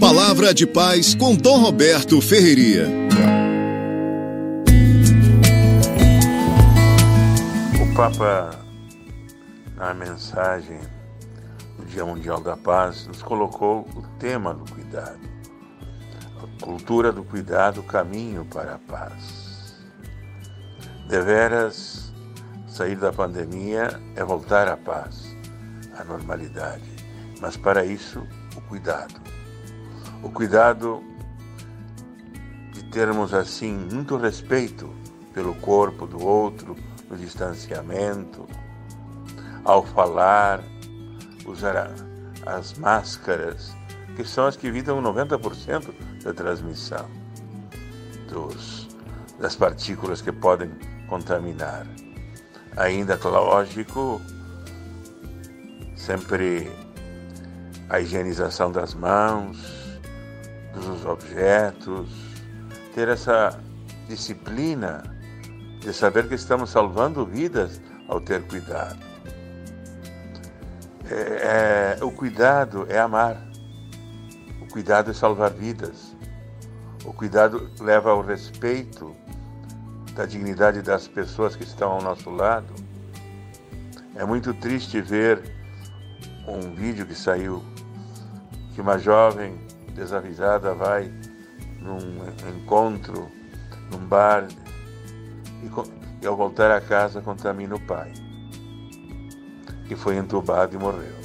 Palavra de paz com Dom Roberto Ferreira. O Papa, na mensagem do Dia Mundial da Paz, nos colocou o tema do cuidado. A cultura do cuidado, caminho para a paz. Deveras, sair da pandemia é voltar à paz, à normalidade. Mas para isso, o cuidado. O cuidado de termos assim muito respeito pelo corpo do outro, no distanciamento, ao falar, usar as máscaras, que são as que evitam 90% da transmissão dos, das partículas que podem contaminar. Ainda, lógico, sempre a higienização das mãos, dos objetos, ter essa disciplina de saber que estamos salvando vidas ao ter cuidado. É, é, o cuidado é amar, o cuidado é salvar vidas, o cuidado leva ao respeito da dignidade das pessoas que estão ao nosso lado. É muito triste ver um vídeo que saiu que uma jovem desavisada vai num encontro, num bar, e, e ao voltar a casa contamina o pai, que foi entubado e morreu.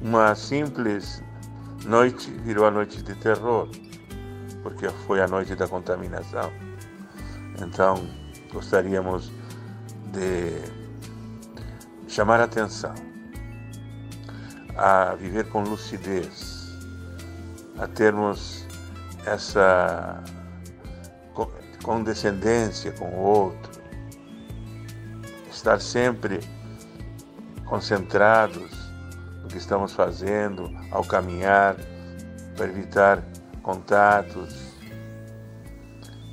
Uma simples noite virou a noite de terror, porque foi a noite da contaminação. Então, gostaríamos de chamar a atenção a viver com lucidez, a termos essa condescendência com o outro, estar sempre concentrados no que estamos fazendo ao caminhar, para evitar contatos.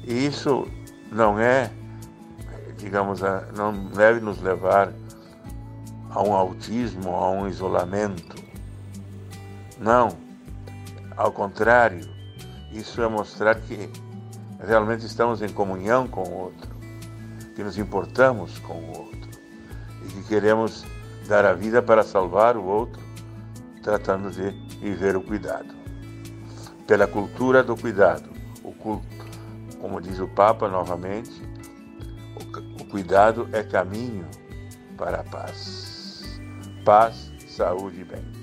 E isso não é, digamos, não deve nos levar a um autismo, a um isolamento. Não, ao contrário, isso é mostrar que realmente estamos em comunhão com o outro, que nos importamos com o outro e que queremos dar a vida para salvar o outro, tratando de viver o cuidado. Pela cultura do cuidado, o culto, como diz o Papa novamente, o cuidado é caminho para a paz paz, saúde e bem.